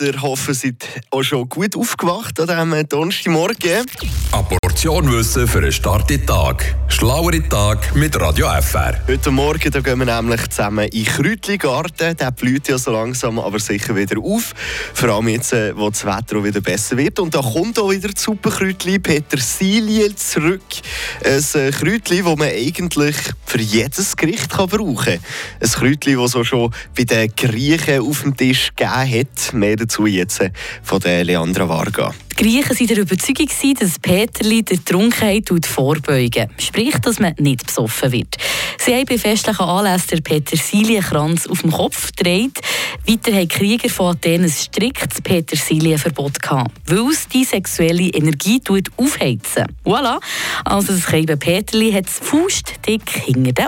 Wetter. Hoffen, Sie sind auch schon gut aufgewacht an diesem Donnerstagmorgen. Eine Portion Wissen für einen starken Tag. Schlauere Tag mit Radio FR. Heute Morgen da gehen wir nämlich zusammen in den Kräutligarten. Der blüht ja so langsam, aber sicher wieder auf. Vor allem jetzt, äh, wo das Wetter auch wieder besser wird. Und da kommt auch wieder das Superkräutli Petersilie zurück. Ein äh, Kräutli, das man eigentlich für jedes Gericht kann brauchen kann. Ein Kräutli, das so schon bei den Griechen auf dem Tisch gegeben hat. Mehr dazu jetzt äh, von der Leandra Varga. Die Griechen waren der Überzeugung, dass Peterli der Trunkenheit vorbeugen Sprich, dass man nicht besoffen wird. Sie haben bei festlichen Anlässen den Petersilienkranz auf dem Kopf gedreht. Weiter haben Krieger von Athen ein striktes Petersilienverbot gehabt, weil es die sexuelle Energie aufheizen. Voilà. Also das Peterli hat es faustdick hinter den.